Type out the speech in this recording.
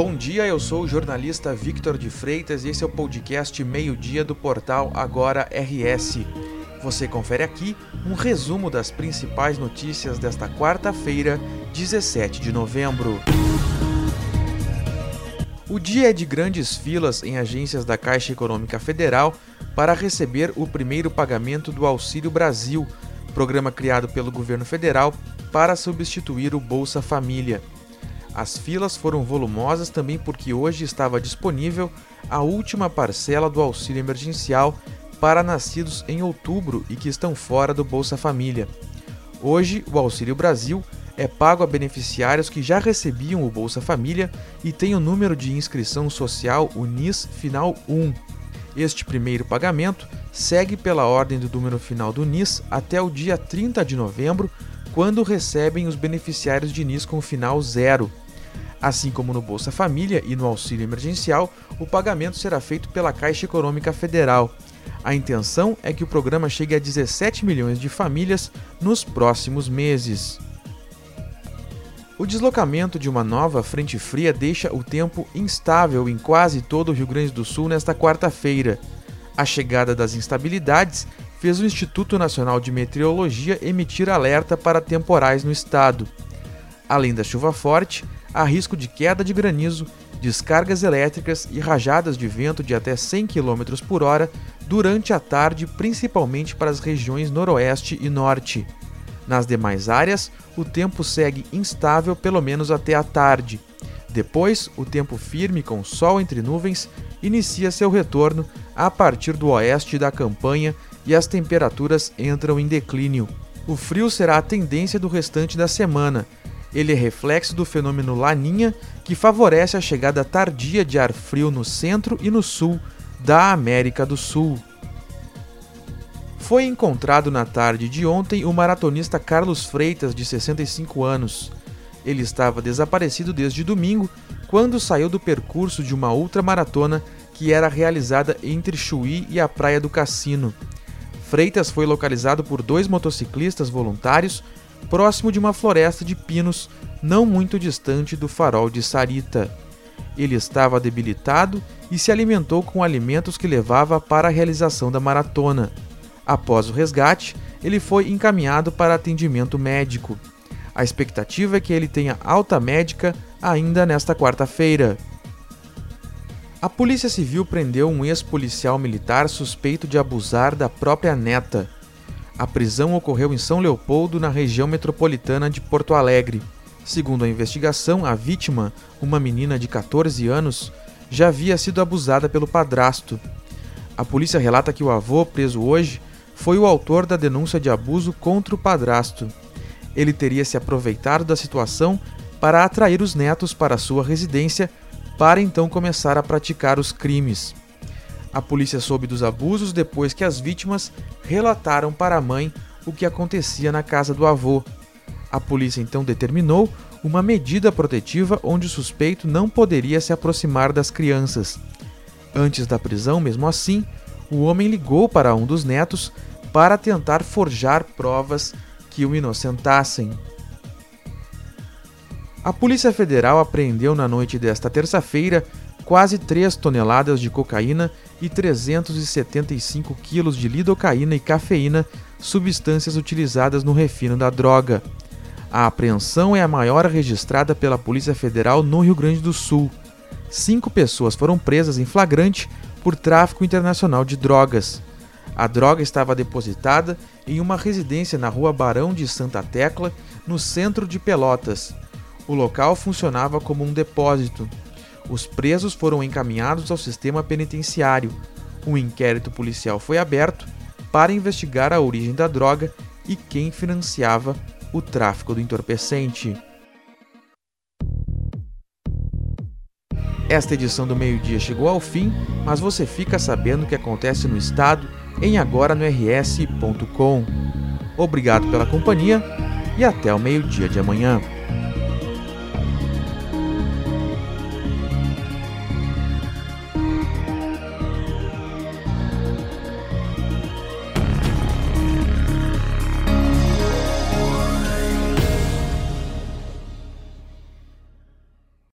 Bom dia, eu sou o jornalista Victor de Freitas e esse é o podcast Meio-Dia do portal Agora RS. Você confere aqui um resumo das principais notícias desta quarta-feira, 17 de novembro. O dia é de grandes filas em agências da Caixa Econômica Federal para receber o primeiro pagamento do Auxílio Brasil, programa criado pelo governo federal para substituir o Bolsa Família. As filas foram volumosas também porque hoje estava disponível a última parcela do auxílio emergencial para nascidos em outubro e que estão fora do Bolsa Família. Hoje, o Auxílio Brasil é pago a beneficiários que já recebiam o Bolsa Família e têm o número de inscrição social UNIS final 1. Este primeiro pagamento segue pela ordem do número final do NIS até o dia 30 de novembro, quando recebem os beneficiários de NIS com final zero. Assim como no Bolsa Família e no auxílio emergencial, o pagamento será feito pela Caixa Econômica Federal. A intenção é que o programa chegue a 17 milhões de famílias nos próximos meses. O deslocamento de uma nova frente fria deixa o tempo instável em quase todo o Rio Grande do Sul nesta quarta-feira. A chegada das instabilidades fez o Instituto Nacional de Meteorologia emitir alerta para temporais no estado. Além da chuva forte, há risco de queda de granizo, descargas elétricas e rajadas de vento de até 100 km por hora durante a tarde, principalmente para as regiões noroeste e norte. Nas demais áreas, o tempo segue instável pelo menos até a tarde. Depois, o tempo firme com sol entre nuvens inicia seu retorno a partir do oeste da campanha e as temperaturas entram em declínio. O frio será a tendência do restante da semana. Ele é reflexo do fenômeno Laninha, que favorece a chegada tardia de ar frio no centro e no sul da América do Sul. Foi encontrado na tarde de ontem o maratonista Carlos Freitas, de 65 anos. Ele estava desaparecido desde domingo, quando saiu do percurso de uma ultramaratona que era realizada entre Chuí e a Praia do Cassino. Freitas foi localizado por dois motociclistas voluntários próximo de uma floresta de pinos não muito distante do farol de Sarita. Ele estava debilitado e se alimentou com alimentos que levava para a realização da maratona. Após o resgate, ele foi encaminhado para atendimento médico. A expectativa é que ele tenha alta médica ainda nesta quarta-feira. A Polícia Civil prendeu um ex-policial militar suspeito de abusar da própria neta. A prisão ocorreu em São Leopoldo, na região metropolitana de Porto Alegre. Segundo a investigação, a vítima, uma menina de 14 anos, já havia sido abusada pelo padrasto. A polícia relata que o avô, preso hoje, foi o autor da denúncia de abuso contra o padrasto ele teria se aproveitado da situação para atrair os netos para sua residência, para então começar a praticar os crimes. A polícia soube dos abusos depois que as vítimas relataram para a mãe o que acontecia na casa do avô. A polícia então determinou uma medida protetiva onde o suspeito não poderia se aproximar das crianças. Antes da prisão, mesmo assim, o homem ligou para um dos netos para tentar forjar provas que o inocentassem. A Polícia Federal apreendeu na noite desta terça-feira quase 3 toneladas de cocaína e 375 quilos de lidocaína e cafeína, substâncias utilizadas no refino da droga. A apreensão é a maior registrada pela Polícia Federal no Rio Grande do Sul. Cinco pessoas foram presas em flagrante por tráfico internacional de drogas. A droga estava depositada em uma residência na rua Barão de Santa Tecla, no centro de Pelotas. O local funcionava como um depósito. Os presos foram encaminhados ao sistema penitenciário. Um inquérito policial foi aberto para investigar a origem da droga e quem financiava o tráfico do entorpecente. Esta edição do meio-dia chegou ao fim, mas você fica sabendo o que acontece no estado em agora no rs.com. Obrigado pela companhia e até o meio-dia de amanhã.